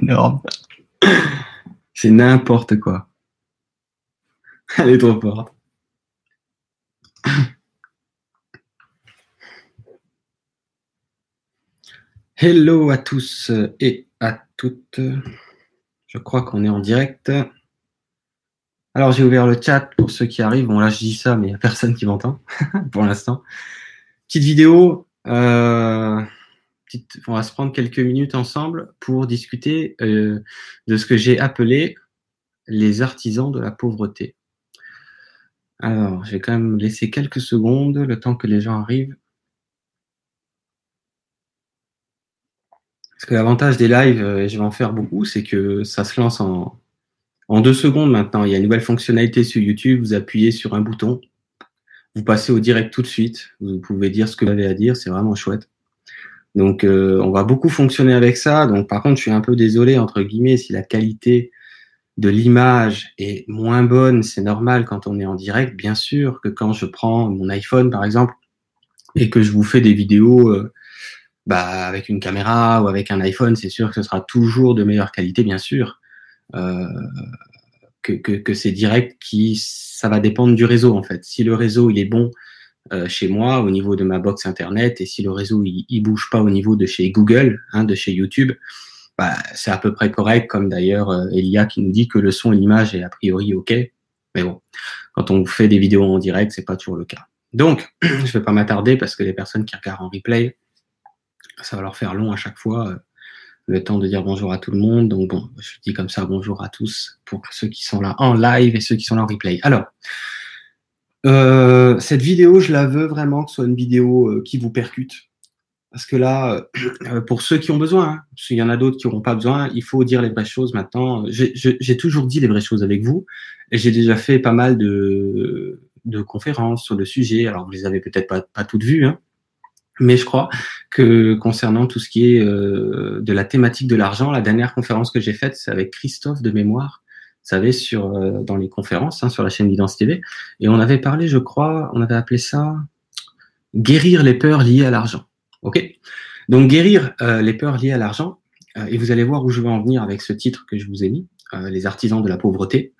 énorme. C'est n'importe quoi. Elle est trop forte. Hello à tous et à toutes. Je crois qu'on est en direct. Alors j'ai ouvert le chat pour ceux qui arrivent. Bon là je dis ça mais il n'y a personne qui m'entend pour l'instant. Petite vidéo. Euh, on va se prendre quelques minutes ensemble pour discuter euh, de ce que j'ai appelé les artisans de la pauvreté. Alors, je vais quand même laisser quelques secondes, le temps que les gens arrivent. Parce que l'avantage des lives, euh, et je vais en faire beaucoup, c'est que ça se lance en, en deux secondes maintenant. Il y a une nouvelle fonctionnalité sur YouTube, vous appuyez sur un bouton, vous passez au direct tout de suite, vous pouvez dire ce que vous avez à dire, c'est vraiment chouette. Donc, euh, on va beaucoup fonctionner avec ça. Donc, par contre, je suis un peu désolé, entre guillemets, si la qualité de l'image est moins bonne, c'est normal quand on est en direct, bien sûr, que quand je prends mon iPhone, par exemple, et que je vous fais des vidéos euh, bah, avec une caméra ou avec un iPhone, c'est sûr que ce sera toujours de meilleure qualité, bien sûr. Euh, que, que, que c'est direct qui ça va dépendre du réseau en fait. Si le réseau il est bon euh, chez moi au niveau de ma box internet et si le réseau il, bouge pas au niveau de chez Google, hein, de chez YouTube, bah, c'est à peu près correct. Comme d'ailleurs euh, Elia qui nous dit que le son et l'image est a priori ok, mais bon, quand on fait des vidéos en direct, c'est pas toujours le cas. Donc, je vais pas m'attarder parce que les personnes qui regardent en replay, ça va leur faire long à chaque fois. Euh, le temps de dire bonjour à tout le monde. Donc bon, je dis comme ça bonjour à tous pour ceux qui sont là en live et ceux qui sont là en replay. Alors, euh, cette vidéo, je la veux vraiment que ce soit une vidéo euh, qui vous percute. Parce que là, euh, pour ceux qui ont besoin, hein, parce qu'il y en a d'autres qui n'auront pas besoin, il faut dire les vraies choses maintenant. J'ai toujours dit les vraies choses avec vous, et j'ai déjà fait pas mal de, conférences sur le sujet. Alors, vous les avez peut-être pas, toutes vues, hein, mais je crois que concernant tout ce qui est de la thématique de l'argent, la dernière conférence que j'ai faite, c'est avec Christophe de mémoire, savez, sur euh, dans les conférences hein, sur la chaîne Guidance TV, et on avait parlé, je crois, on avait appelé ça guérir les peurs liées à l'argent. Ok? Donc guérir euh, les peurs liées à l'argent, et vous allez voir où je veux en venir avec ce titre que je vous ai mis, les artisans de la pauvreté.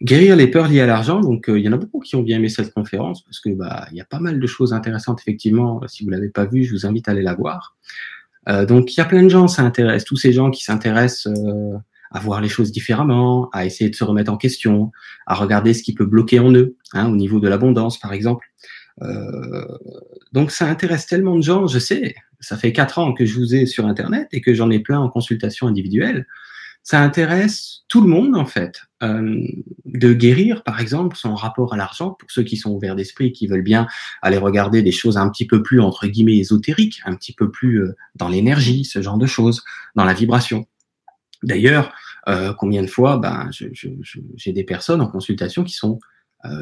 Guérir les peurs liées à l'argent. Donc, euh, il y en a beaucoup qui ont bien aimé cette conférence parce que bah, il y a pas mal de choses intéressantes effectivement. Si vous l'avez pas vu, je vous invite à aller la voir. Euh, donc, il y a plein de gens, ça intéresse tous ces gens qui s'intéressent euh, à voir les choses différemment, à essayer de se remettre en question, à regarder ce qui peut bloquer en eux, hein, au niveau de l'abondance, par exemple. donc, ça intéresse tellement de gens. Je sais, ça fait quatre ans que je vous ai sur Internet et que j'en ai plein en consultation individuelle ça intéresse tout le monde en fait euh, de guérir par exemple son rapport à l'argent pour ceux qui sont ouverts d'esprit qui veulent bien aller regarder des choses un petit peu plus entre guillemets ésotériques un petit peu plus euh, dans l'énergie ce genre de choses dans la vibration d'ailleurs euh, combien de fois ben j'ai des personnes en consultation qui sont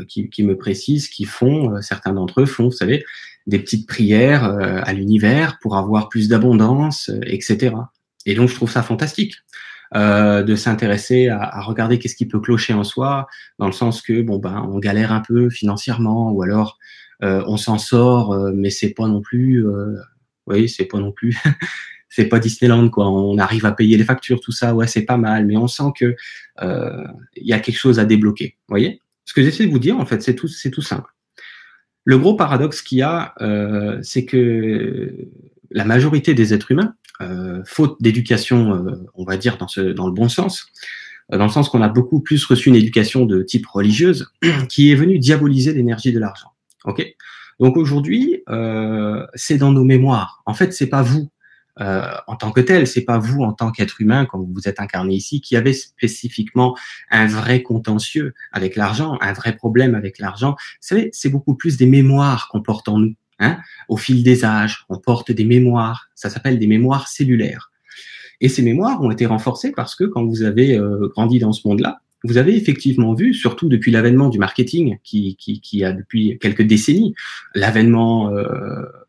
qui, qui, me précisent qui font certains d'entre eux font vous savez des petites prières à l'univers pour avoir plus d'abondance etc et donc je trouve ça fantastique euh, de s'intéresser à, regarder qu'est-ce qui peut clocher en soi, dans le sens que bon ben on galère un peu financièrement, ou alors euh, on s'en sort, euh, mais c'est pas non plus, euh, oui c'est pas non plus, c'est pas Disneyland quoi. On arrive à payer les factures, tout ça, ouais c'est pas mal, mais on sent que il y a quelque chose à débloquer. Voyez? Ce que j'essaie de vous dire en fait, c'est tout, c'est tout simple. Le gros paradoxe qu'il y a, c'est que la majorité des êtres humains, euh, faute d'éducation, euh, on va dire dans, ce, dans le bon sens, euh, dans le sens qu'on a beaucoup plus reçu une éducation de type religieuse qui est venue diaboliser l'énergie de l'argent. Ok? Donc aujourd'hui, c'est dans nos mémoires. En fait, c'est pas vous en tant que tel, c'est pas vous en tant qu'être humain, quand vous êtes incarné ici, qui avez spécifiquement un vrai contentieux avec l'argent, un vrai problème avec l'argent. Vous savez, c'est beaucoup plus des mémoires qu'on porte en nous. Hein Au fil des âges, on porte des mémoires. Ça s'appelle des mémoires cellulaires. Et ces mémoires ont été renforcées parce que quand vous avez euh, grandi dans ce monde-là, vous avez effectivement vu, surtout depuis l'avènement du marketing, qui, a depuis quelques décennies, l'avènement euh,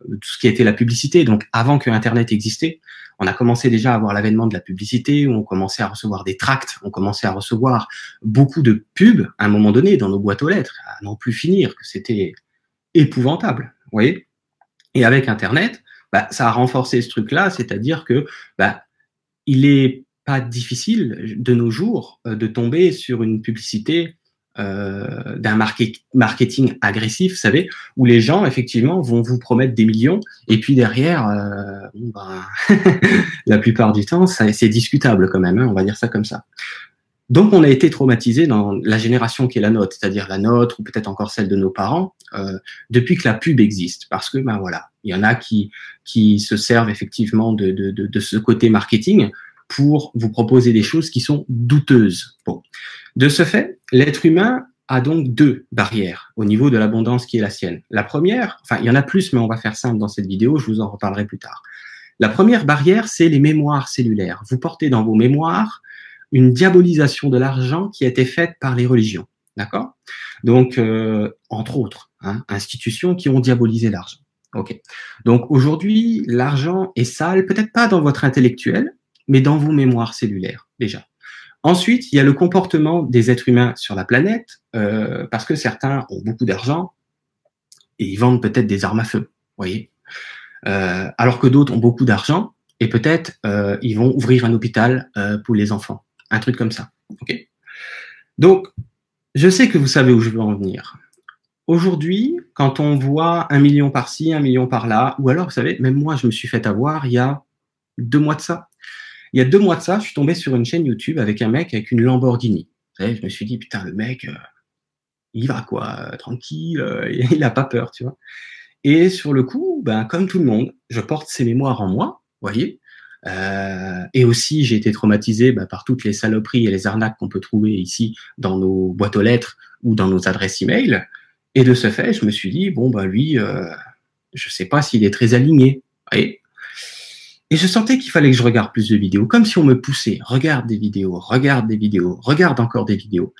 de tout ce qui a été la publicité. Donc avant que Internet existait, on a commencé déjà à avoir l'avènement de la publicité, où on commençait à recevoir des tracts, on commençait à recevoir beaucoup de pubs à un moment donné dans nos boîtes aux lettres, à n'en plus finir, que c'était épouvantable voyez Et avec Internet, bah, ça a renforcé ce truc-là, c'est-à-dire que bah, il est pas difficile de nos jours euh, de tomber sur une publicité euh, d'un marketing agressif, vous savez, où les gens effectivement vont vous promettre des millions et puis derrière, euh, ben, la plupart du temps, c'est discutable quand même, hein, on va dire ça comme ça. Donc on a été traumatisé dans la génération qui est la nôtre, c'est-à-dire la nôtre ou peut-être encore celle de nos parents, euh, depuis que la pub existe, parce que ben voilà, il y en a qui qui se servent effectivement de, de, de, de ce côté marketing pour vous proposer des choses qui sont douteuses. Bon. De ce fait, l'être humain a donc deux barrières au niveau de l'abondance qui est la sienne. La première, enfin il y en a plus, mais on va faire simple dans cette vidéo, je vous en reparlerai plus tard. La première barrière, c'est les mémoires cellulaires. Vous portez dans vos mémoires une diabolisation de l'argent qui a été faite par les religions. D'accord? Donc, euh, entre autres, hein, institutions qui ont diabolisé l'argent. Ok. Donc aujourd'hui, l'argent est sale, peut-être pas dans votre intellectuel, mais dans vos mémoires cellulaires déjà. Ensuite, il y a le comportement des êtres humains sur la planète, euh, parce que certains ont beaucoup d'argent et ils vendent peut-être des armes à feu, voyez. Euh, alors que d'autres ont beaucoup d'argent et peut-être euh, ils vont ouvrir un hôpital euh, pour les enfants, un truc comme ça. Ok. Donc, je sais que vous savez où je veux en venir. Aujourd'hui, quand on voit un million par-ci, un million par-là, ou alors, vous savez, même moi, je me suis fait avoir il y a deux mois de ça. Il y a deux mois de ça, je suis tombé sur une chaîne YouTube avec un mec avec une Lamborghini. Savez, je me suis dit, putain, le mec, euh, il va quoi, tranquille, euh, il a pas peur, tu vois. Et sur le coup, ben, comme tout le monde, je porte ses mémoires en moi, voyez. Euh, et aussi, j'ai été traumatisé ben, par toutes les saloperies et les arnaques qu'on peut trouver ici dans nos boîtes aux lettres ou dans nos adresses email. Et de ce fait, je me suis dit, bon, ben lui, je sais pas s'il est très aligné. Voyez et je sentais qu'il fallait que je regarde plus de vidéos, comme si on me poussait. Regarde des vidéos, regarde des vidéos, regarde encore des vidéos.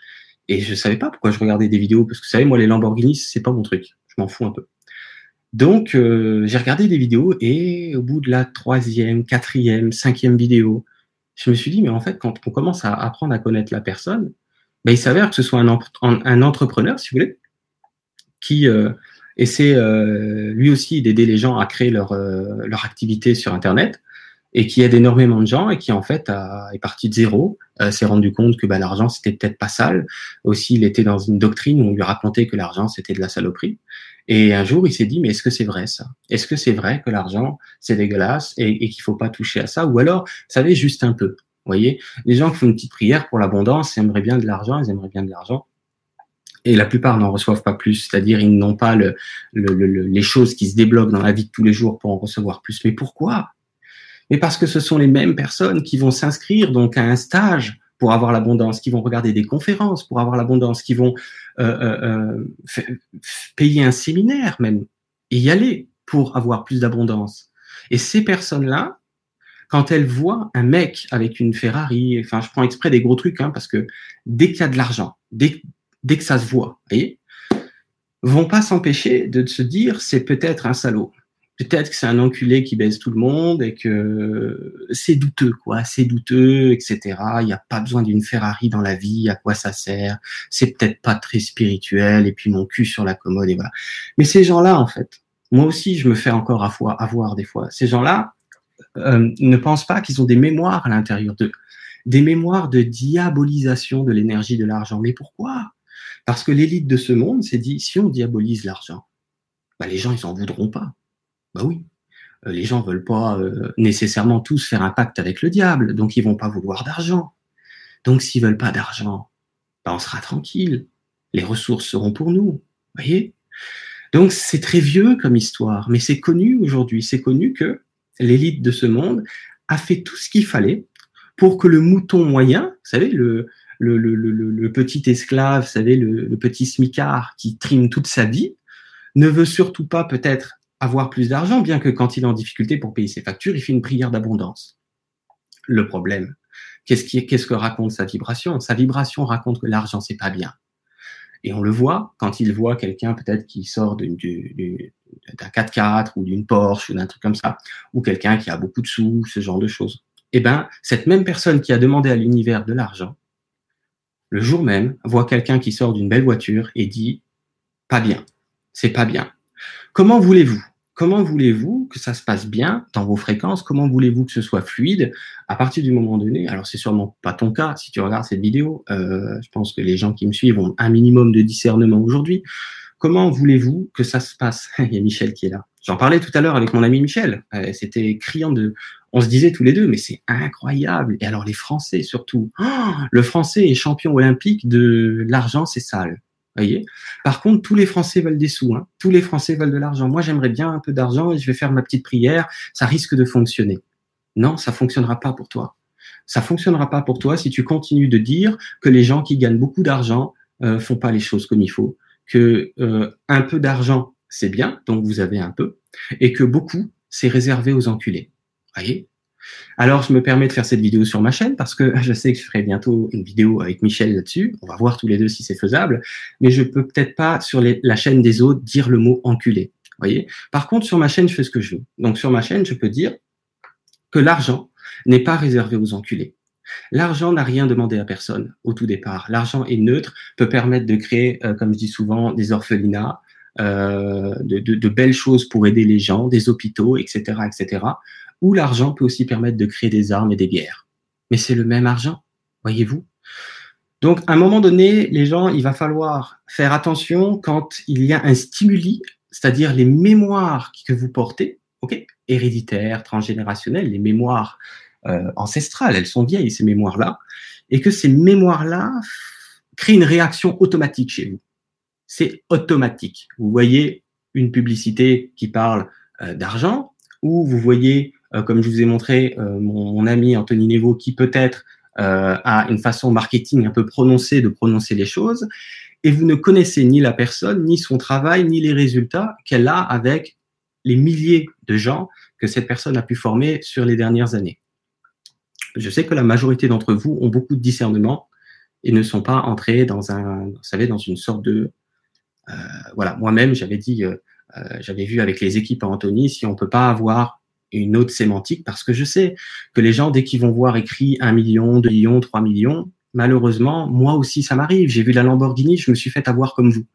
Et je savais pas pourquoi je regardais des vidéos, parce que vous savez, moi, les Lamborghini, c'est pas mon truc. Je m'en fous un peu. Donc, euh, j'ai regardé des vidéos et au bout de la troisième, quatrième, cinquième vidéo, je me suis dit, mais en fait, quand on commence à apprendre à connaître la personne, ben, il s'avère que ce soit un, un, entrepreneur, si vous voulez, qui euh, essaie euh, lui aussi d'aider les gens à créer leur, euh, leur activité sur Internet et qui aide énormément de gens et qui en fait est parti de zéro, euh, s'est rendu compte que bah, l'argent c'était peut-être pas sale. Aussi, il était dans une doctrine où on lui racontait que l'argent c'était de la saloperie. Et un jour, il s'est dit mais est-ce que c'est vrai ça? Est-ce que c'est vrai que l'argent c'est dégueulasse et, et qu'il faut pas toucher à ça? Ou alors, vous savez, juste un peu. Vous voyez, les gens qui font une petite prière pour l'abondance, ils aimeraient bien de l'argent, ils aimeraient bien de l'argent et la plupart n'en reçoivent pas plus, c'est-à-dire ils n'ont pas le, les choses qui se débloquent dans la vie de tous les jours pour en recevoir plus. Mais pourquoi? Mais parce que ce sont les mêmes personnes qui vont s'inscrire donc à un stage pour avoir l'abondance, qui vont regarder des conférences pour avoir l'abondance, qui vont euh, euh, euh payer un séminaire même et y aller pour avoir plus d'abondance. Et ces personnes-là, quand elles voient un mec avec une Ferrari, enfin je prends exprès des gros trucs, hein, parce que dès qu'il y a de l'argent, dès, dès que ça se voit, voyez, vont pas s'empêcher de se dire c'est peut-être un salaud. Peut-être que c'est un enculé qui baise tout le monde et que c'est douteux, quoi, c'est douteux, etc. Il n'y a pas besoin d'une Ferrari dans la vie, à quoi ça sert? C'est peut-être pas très spirituel, et puis mon cul sur la commode, et voilà. Mais ces gens-là, en fait, moi aussi, je me fais encore avoir des fois. Ces gens-là euh, ne pensent pas qu'ils ont des mémoires à l'intérieur d'eux, des mémoires de diabolisation de l'énergie de l'argent. Mais pourquoi? Parce que l'élite de ce monde s'est dit, si on diabolise l'argent, bah, les gens, ils s'en voudront pas. Bah oui. Euh, les gens veulent pas euh, nécessairement tous faire un pacte avec le diable, donc ils vont pas vouloir d'argent. Donc s'ils veulent pas d'argent, bah, on sera tranquille. Les ressources seront pour nous. Voyez? Donc c'est très vieux comme histoire, mais c'est connu aujourd'hui. C'est connu que l'élite de ce monde a fait tout ce qu'il fallait pour que le mouton moyen, vous savez, le, le, le, le, le petit esclave, vous savez, le, petit smicard qui trime toute sa vie, ne veut surtout pas peut-être avoir plus d'argent, bien que quand il est en difficulté pour payer ses factures, il fait une prière d'abondance. Le problème, qu'est-ce qu'est-ce que raconte sa vibration? Sa vibration raconte que l'argent c'est pas bien. Et on le voit quand il voit quelqu'un peut-être qui sort d'un 4x4 ou d'une Porsche ou d'un truc comme ça, ou quelqu'un qui a beaucoup de sous, ce genre de choses. Eh ben, cette même personne qui a demandé à l'univers de l'argent, le jour même, voit quelqu'un qui sort d'une belle voiture et dit pas bien, c'est pas bien. Comment voulez-vous comment voulez-vous que ça se passe bien dans vos fréquences? Comment voulez-vous que ce soit fluide à partir du moment donné Alors c'est sûrement pas ton cas si tu regardes cette vidéo. Euh, je pense que les gens qui me suivent ont un minimum de discernement aujourd'hui. Comment voulez-vous que ça se passe? Il y a Michel qui est là. J'en parlais tout à l'heure avec mon ami Michel. Euh, c'était criant de. On se disait tous les deux, mais c'est incroyable. Et alors les Français surtout. Oh, le Français est champion olympique de l'argent, c'est sale. Voyez? Par contre, tous les Français veulent des sous. Hein. Tous les Français veulent de l'argent. Moi, j'aimerais bien un peu d'argent et je vais faire ma petite prière. Ça risque de fonctionner. Non, ça fonctionnera pas pour toi. Ça fonctionnera pas pour toi si tu continues de dire que les gens qui gagnent beaucoup d'argent euh, font pas les choses comme il faut que euh, un peu d'argent, c'est bien, donc vous avez un peu, et que beaucoup, c'est réservé aux enculés. Voyez? Alors, je me permets de faire cette vidéo sur ma chaîne parce que je sais que je ferai bientôt une vidéo avec Michel là-dessus. On va voir tous les deux si c'est faisable. Mais je peux peut-être pas sur la chaîne des autres dire le mot enculé. Voyez? Par contre, sur ma chaîne, je fais ce que je veux. Donc, sur ma chaîne, je peux dire que l'argent n'est pas réservé aux enculés. L'argent n'a rien demandé à personne au tout départ. L'argent est neutre, peut permettre de créer, euh, comme je dis souvent, des orphelinats, euh, de, belles choses pour aider les gens, des hôpitaux, etc., etc. Ou l'argent peut aussi permettre de créer des armes et des guerres. Mais c'est le même argent, voyez-vous? Donc, à un moment donné, les gens, il va falloir faire attention quand il y a un stimuli, c'est-à-dire les mémoires que vous portez, ok, héréditaires, transgénérationnelles, les mémoires euh, ancestrales, elles sont vieilles ces mémoires-là, et que ces mémoires-là créent une réaction automatique chez vous. C'est automatique. Vous voyez une publicité qui parle euh, d'argent, ou vous voyez, euh, comme je vous ai montré, mon, ami Anthony Nevo, qui peut-être a une façon marketing un peu prononcée de prononcer les choses, et vous ne connaissez ni la personne, ni son travail, ni les résultats qu'elle a avec les milliers de gens que cette personne a pu former sur les dernières années je sais que la majorité d'entre vous ont beaucoup de discernement et ne sont pas entrés dans un, vous savez, dans une sorte de, euh, voilà, moi-même j'avais dit, euh, euh, j'avais vu avec les équipes à Anthony si on peut pas avoir une autre sémantique parce que je sais que les gens dès qu'ils vont voir écrit un million, deux millions, trois millions, malheureusement moi aussi ça m'arrive. J'ai vu la Lamborghini, je me suis fait avoir comme vous.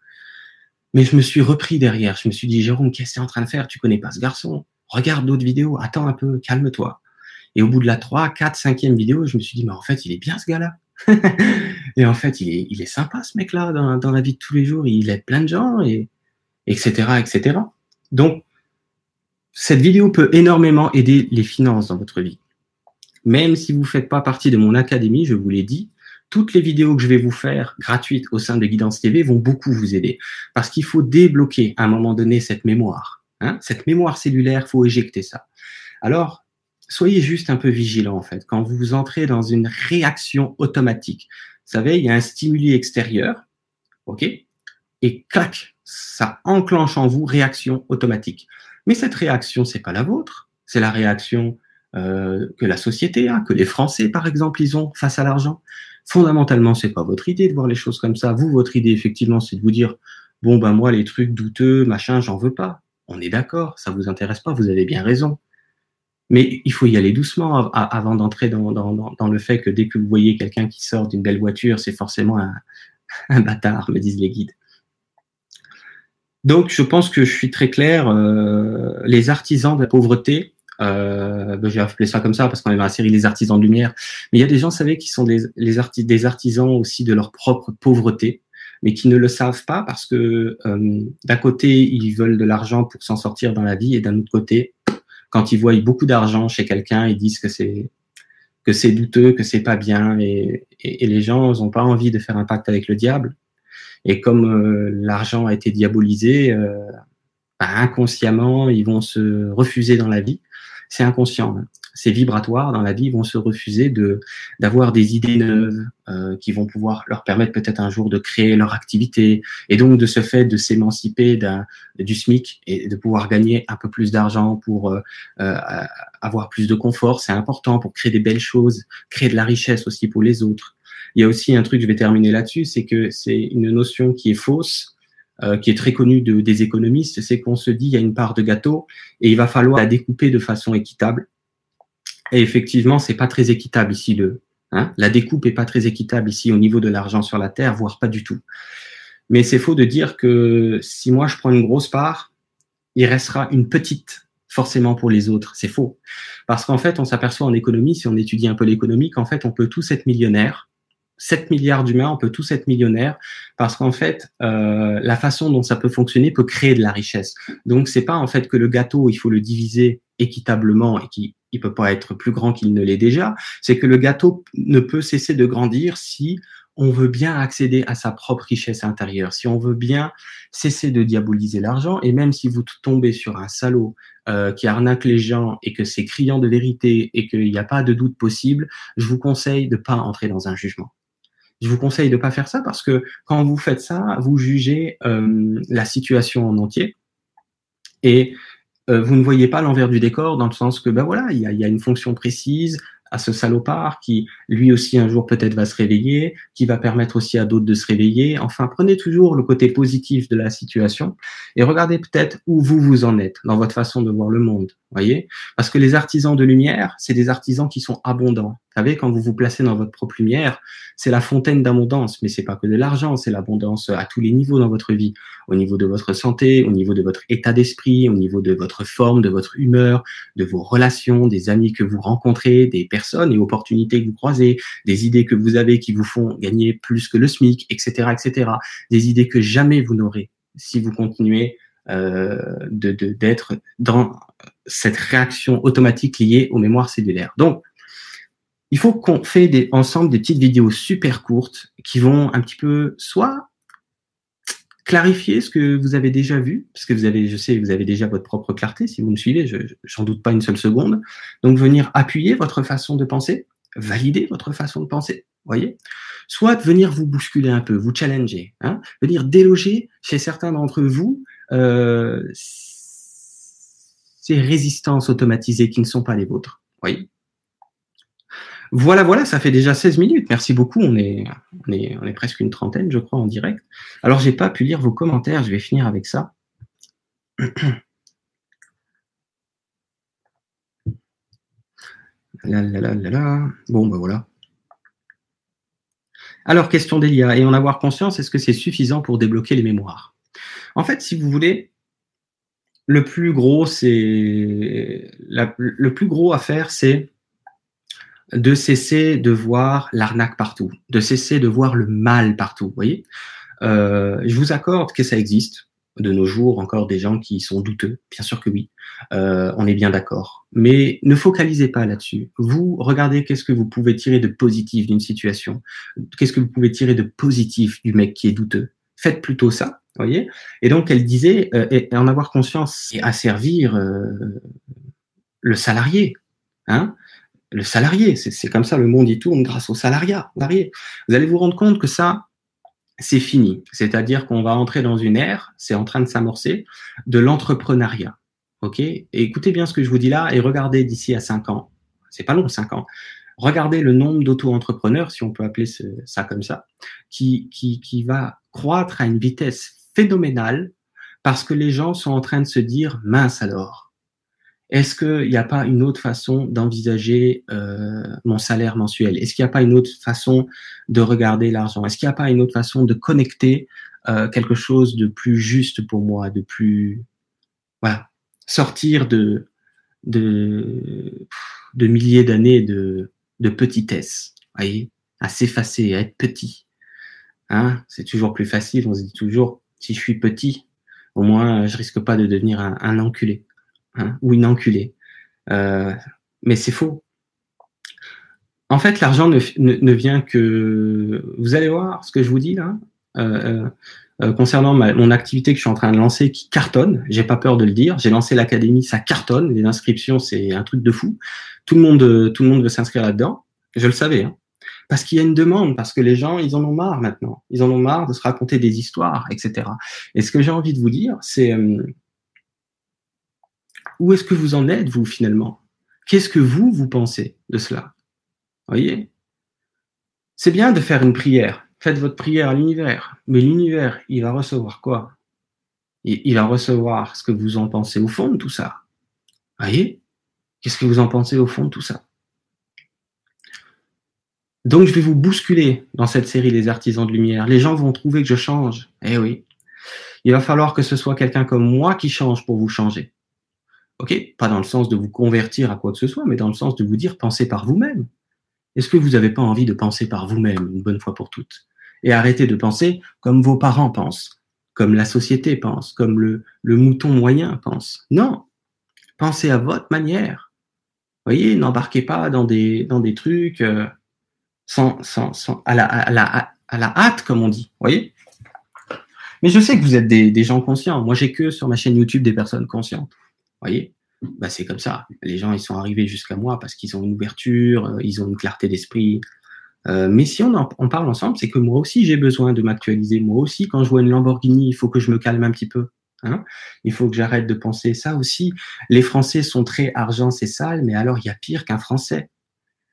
Mais je me suis repris derrière. Je me suis dit, Jérôme, qu'est-ce que tu es en train de faire? Tu connais pas ce garçon? Regarde d'autres vidéos. Attends un peu. Calme-toi. Et au bout de la 3, 4, 5e vidéo, je me suis dit, mais en fait, il est bien ce gars-là. et en fait, il est, il est sympa ce mec-là dans, dans, la vie de tous les jours. Il aide plein de gens, et etc., etc. Donc, cette vidéo peut énormément aider les finances dans votre vie. Même si vous ne faites pas partie de mon académie, je vous l'ai dit, toutes les vidéos que je vais vous faire gratuites au sein de Guidance TV vont beaucoup vous aider. Parce qu'il faut débloquer à un moment donné cette mémoire. Hein cette mémoire cellulaire, faut éjecter ça. Alors, soyez juste un peu vigilant en fait. Quand vous entrez dans une réaction automatique, vous savez, il y a un stimuli extérieur, ok, et clac, ça enclenche en vous réaction automatique. Mais cette réaction, c'est pas la vôtre, c'est la réaction euh, que la société a, que les Français par exemple ils ont face à l'argent. Fondamentalement, c'est pas votre idée de voir les choses comme ça. Vous, votre idée effectivement, c'est de vous dire bon ben moi les trucs douteux, machin, j'en veux pas. On est d'accord, ça vous intéresse pas, vous avez bien raison. Mais il faut y aller doucement avant d'entrer dans, le fait que dès que vous voyez quelqu'un qui sort d'une belle voiture, c'est forcément un, bâtard, me disent les guides. Donc, je pense que je suis très clair. Euh, les artisans de la pauvreté, euh, ben, je vais appeler ça comme ça parce qu'on est dans la série Les artisans de lumière. Mais il y a des gens, vous savez, qui sont des artisans aussi de leur propre pauvreté, mais qui ne le savent pas parce que euh, d'un côté, ils veulent de l'argent pour s'en sortir dans la vie et d'un autre côté, quand ils voient beaucoup d'argent chez quelqu'un, ils disent que c'est que c'est douteux, que c'est pas bien, et, les gens n'ont pas envie de faire un pacte avec le diable. Et comme euh, l'argent a été diabolisé, euh, bah, inconsciemment, ils vont se refuser dans la vie. C'est inconscient. Hein ces vibratoires dans la vie vont se refuser de d'avoir des idées neuves euh, qui vont pouvoir leur permettre peut-être un jour de créer leur activité et donc de ce fait de s'émanciper du SMIC et de pouvoir gagner un peu plus d'argent pour euh, euh, avoir plus de confort. C'est important pour créer des belles choses, créer de la richesse aussi pour les autres. Il y a aussi un truc, je vais terminer là-dessus, c'est que c'est une notion qui est fausse. Euh, qui est très connue de, des économistes, c'est qu'on se dit il y a une part de gâteau et il va falloir la découper de façon équitable. Et effectivement, c'est pas très équitable ici. Le, hein, la découpe est pas très équitable ici au niveau de l'argent sur la terre, voire pas du tout. Mais c'est faux de dire que si moi je prends une grosse part il restera une petite forcément pour les autres. C'est faux. Parce qu'en fait, on s'aperçoit en économie, si on étudie un peu l'économie, qu'en fait, on peut tous être millionnaires 7 milliards d'humains, on peut tous être millionnaires parce qu'en fait, euh, la façon dont ça peut fonctionner peut créer de la richesse. Donc, c'est pas en fait que le gâteau, il faut le diviser équitablement et qu'il il peut pas être plus grand qu'il ne l'est déjà. C'est que le gâteau ne peut cesser de grandir si on veut bien accéder à sa propre richesse intérieure, si on veut bien cesser de diaboliser l'argent, et même si vous tombez sur un salaud euh, qui arnaque les gens et que c'est criant de vérité et qu'il n'y a pas de doute possible, je vous conseille de pas entrer dans un jugement. Je vous conseille de pas faire ça parce que quand vous faites ça, vous jugez euh, la situation en entier et vous ne voyez pas l'envers du décor dans le sens que ben voilà, il y a, y a, une fonction précise à ce salopard qui lui aussi un jour peut-être va se réveiller, qui va permettre aussi à d'autres de se réveiller. Enfin, prenez toujours le côté positif de la situation et regardez peut-être où vous vous en êtes dans votre façon de voir le monde voyez? Parce que les artisans de lumière, c'est des artisans qui sont abondants. Vous savez, quand vous vous placez dans votre propre lumière, c'est la fontaine d'abondance, mais c'est pas que de l'argent, c'est l'abondance à tous les niveaux dans votre vie, au niveau de votre santé, au niveau de votre état d'esprit, au niveau de votre forme, de votre humeur, de vos relations, des amis que vous rencontrez, des personnes et opportunités que vous croisez, des idées que vous avez qui vous font gagner plus que le SMIC, etc., etc. Des idées que jamais vous n'aurez si vous continuez euh, de d'être dans cette réaction automatique liée aux mémoires cellulaires. Donc, il faut qu'on fait des, ensemble des petites vidéos super courtes qui vont un petit peu soit clarifier ce que vous avez déjà vu, parce que vous avez, je sais, vous avez déjà votre propre clarté, si vous me suivez, je j'en doute pas une seule seconde. Donc venir appuyer votre façon de penser, valider votre façon de penser, voyez. Soit venir vous bousculer un peu, vous challenger, hein, venir déloger chez certains d'entre vous euh, ces résistances automatisées qui ne sont pas les vôtres. Voilà, voilà, ça fait déjà 16 minutes. Merci beaucoup. On est, presque une trentaine, je crois, en direct. Alors, j'ai pas pu lire vos commentaires. Je vais finir avec ça. Bon, ben voilà. Alors, question d'Elia. Et en avoir conscience, est-ce que c'est suffisant pour débloquer les mémoires? En fait, si vous voulez, le plus gros, c'est le plus gros à faire, c'est de cesser de voir l'arnaque partout, de cesser de voir le mal partout. Vous voyez, euh, je vous accorde que ça existe de nos jours encore des gens qui sont douteux, bien sûr que oui, euh, on est bien d'accord. Mais ne focalisez pas là-dessus. Vous regardez qu'est-ce que vous pouvez tirer de positif d'une situation, qu'est-ce que vous pouvez tirer de positif du mec qui est douteux? Faites plutôt ça voyez Et donc, elle disait, euh, en avoir conscience, et asservir euh, le salarié. Hein le salarié, c'est comme ça, le monde y tourne grâce au salariat. Vous allez vous rendre compte que ça, c'est fini. C'est-à-dire qu'on va entrer dans une ère, c'est en train de s'amorcer, de l'entrepreneuriat. OK et Écoutez bien ce que je vous dis là et regardez d'ici à cinq ans. C'est pas long, cinq ans. Regardez le nombre d'auto-entrepreneurs, si on peut appeler ça comme ça, qui, qui, qui va croître à une vitesse phénoménal parce que les gens sont en train de se dire mince alors. Est-ce qu'il n'y a pas une autre façon d'envisager euh, mon salaire mensuel? Est-ce qu'il n'y a pas une autre façon de regarder l'argent? Est-ce qu'il n'y a pas une autre façon de connecter euh, quelque chose de plus juste pour moi, de plus voilà, sortir de de, de milliers d'années de, de petitesse, voyez, à s'effacer, à être petit. Hein? C'est toujours plus facile. On se dit toujours si je suis petit, au moins je risque pas de devenir un, enculé hein, ou une enculée. Euh, mais c'est faux. En fait, l'argent ne, vient que. Vous allez voir ce que je vous dis là. Euh, euh, concernant mon activité que je suis en train de lancer qui cartonne, j'ai pas peur de le dire. J'ai lancé l'académie, ça cartonne. Les inscriptions, c'est un truc de fou. Tout le monde, tout le monde veut s'inscrire là-dedans. Je le savais. Hein parce qu'il y a une demande, parce que les gens, ils en ont marre maintenant. Ils en ont marre de se raconter des histoires, etc. Et ce que j'ai envie de vous dire, c'est euh, où est-ce que vous en êtes, vous, finalement? Qu'est-ce que vous, vous pensez de cela? Voyez? C'est bien de faire une prière. Faites votre prière à l'univers. Mais l'univers, il va recevoir quoi? Il, va recevoir ce que vous en pensez au fond de tout ça. voyez? Qu'est-ce que vous en pensez au fond de tout ça? Donc, je vais vous bousculer dans cette série Les Artisans de Lumière. Les gens vont trouver que je change. Eh oui. Il va falloir que ce soit quelqu'un comme moi qui change pour vous changer. OK? Pas dans le sens de vous convertir à quoi que ce soit, mais dans le sens de vous dire pensez par vous-même. Est-ce que vous n'avez pas envie de penser par vous-même une bonne fois pour toutes? Et arrêtez de penser comme vos parents pensent, comme la société pense, comme le, mouton moyen pense. Non, pensez à votre manière. Voyez, n'embarquez pas dans des, dans des trucs euh, sans, sans, sans, à, la, à, la, à la hâte, comme on dit. Voyez Mais je sais que vous êtes des, gens conscients. Moi, j'ai que sur ma chaîne YouTube des personnes conscientes. Voyez bah, c'est comme ça. Les gens, ils sont arrivés jusqu'à moi parce qu'ils ont une ouverture, euh, ils ont une clarté d'esprit. Euh, mais si on en parle ensemble, c'est que moi aussi, j'ai besoin de m'actualiser. Moi aussi, quand je vois une Lamborghini, il faut que je me calme un petit peu. Hein il faut que j'arrête de penser ça aussi. Les Français sont très argent, c'est sale, mais alors il y a pire qu'un Français.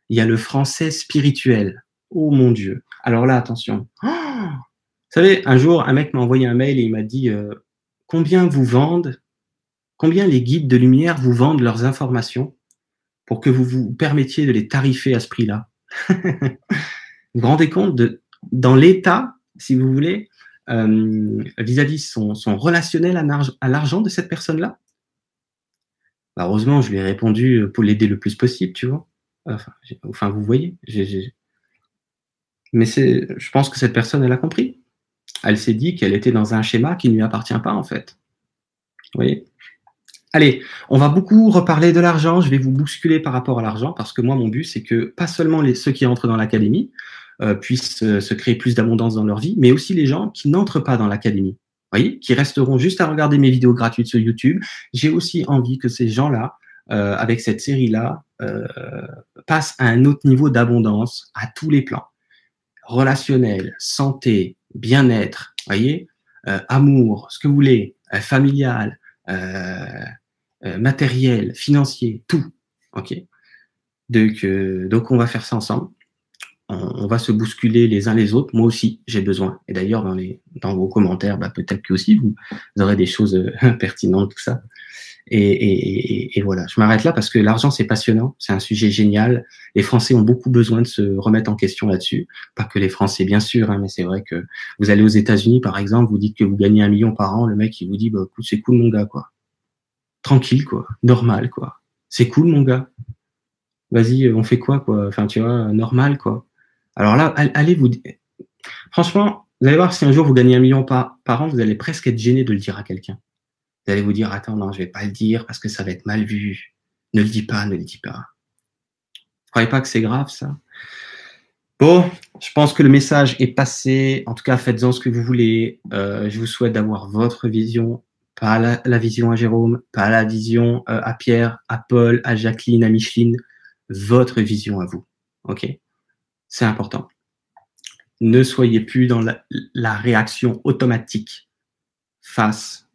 Il y a le Français spirituel. Oh mon Dieu. Alors là, attention. vous savez, un jour, un mec m'a envoyé un mail et il m'a dit euh, combien vous vendent Combien les guides de lumière vous vendent leurs informations pour que vous vous permettiez de les tarifer à ce prix-là? Vous vous rendez compte de, dans l'état, si vous voulez, euh, vis-à-vis son, relationnel à l'argent de cette personne-là? Bah, Heureusement, je lui ai répondu pour l'aider le plus possible, tu vois. Enfin, vous voyez. Mais je pense que cette personne, elle a compris. Elle s'est dit qu'elle était dans un schéma qui ne lui appartient pas, en fait. Vous voyez? Allez, on va beaucoup reparler de l'argent. Je vais vous bousculer par rapport à l'argent parce que moi, mon but, c'est que pas seulement ceux qui entrent dans l'académie euh, puissent euh, se créer plus d'abondance dans leur vie, mais aussi les gens qui n'entrent pas dans l'académie. Voyez, qui resteront juste à regarder mes vidéos gratuites sur YouTube. J'ai aussi envie que ces gens-là, euh, avec cette série-là, passent à un autre niveau d'abondance à tous les plans relationnel, santé, bien-être, voyez, amour, ce que vous voulez, familial, euh, euh, matériel, financier, tout. Ok. Donc, euh, donc on va faire ça ensemble. On, va se bousculer les uns les autres. Moi aussi, j'ai besoin. Et d'ailleurs, dans les dans vos commentaires, bah, peut-être que aussi vous, aurez des choses pertinentes, tout ça. Et, et, et, voilà, je m'arrête là parce que l'argent c'est passionnant, c'est un sujet génial. Les Français ont beaucoup besoin de se remettre en question là-dessus. Pas que les Français bien sûr, hein, mais c'est vrai que vous allez aux États-Unis par exemple, vous dites que vous gagnez un million par an, le mec il vous dit bah c'est cool mon gars quoi, tranquille quoi, normal quoi, c'est cool mon gars. Vas-y, on fait quoi quoi, enfin tu vois normal quoi. Alors là allez vous, franchement vous allez voir si un jour vous gagnez un million par an, vous allez presque être gêné de le dire à quelqu'un. Vous allez vous dire, attends, non, je vais pas le dire parce que ça va être mal vu. Ne le dis pas, ne le dis pas. Vous croyez pas que c'est grave, ça? Bon, je pense que le message est passé. En tout cas, faites-en ce que vous voulez. Euh, je vous souhaite d'avoir votre vision, pas la, vision à Jérôme, pas la vision euh, à Pierre, à Paul, à Jacqueline, à Micheline. Votre vision à vous. OK? C'est important. Ne soyez plus dans la, la réaction automatique face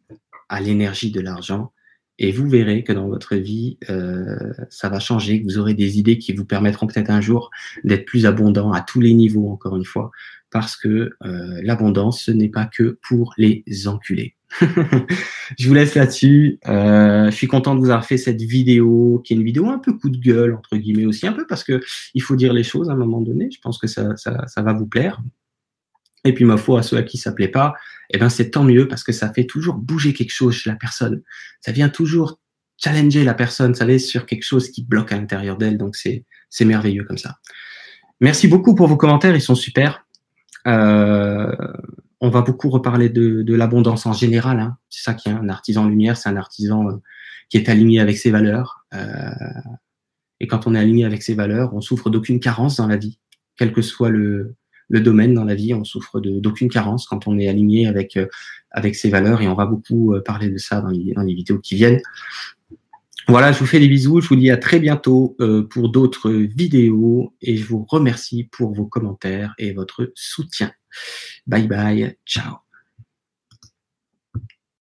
à l'énergie de l'argent. Et vous verrez que dans votre vie, euh, ça va changer, que vous aurez des idées qui vous permettront peut-être un jour d'être plus abondant à tous les niveaux, encore une fois, parce que euh, l'abondance, ce n'est pas que pour les enculés. je vous laisse là-dessus. Euh, je suis content de vous avoir fait cette vidéo, qui est une vidéo un peu coup de gueule, entre guillemets aussi, un peu parce que il faut dire les choses à un moment donné. Je pense que ça, ça, ça va vous plaire. Et puis, ma foi, à ceux à qui ça plaît pas, eh ben, c'est tant mieux parce que ça fait toujours bouger quelque chose chez la personne. Ça vient toujours challenger la personne, ça laisse sur quelque chose qui bloque à l'intérieur d'elle. Donc, c'est, c'est merveilleux comme ça. Merci beaucoup pour vos commentaires, ils sont super. Euh, on va beaucoup reparler de, de l'abondance en général. Hein. C'est ça qui est un artisan lumière, c'est un artisan euh, qui est aligné avec ses valeurs. Euh, et quand on est aligné avec ses valeurs, on souffre d'aucune carence dans la vie, quel que soit le, le domaine dans la vie. On souffre d'aucune carence quand on est aligné avec euh, avec ses valeurs et on va beaucoup euh, parler de ça dans les, dans les vidéos qui viennent. Voilà, je vous fais des bisous, je vous dis à très bientôt euh, pour d'autres vidéos et je vous remercie pour vos commentaires et votre soutien. Bye bye, ciao.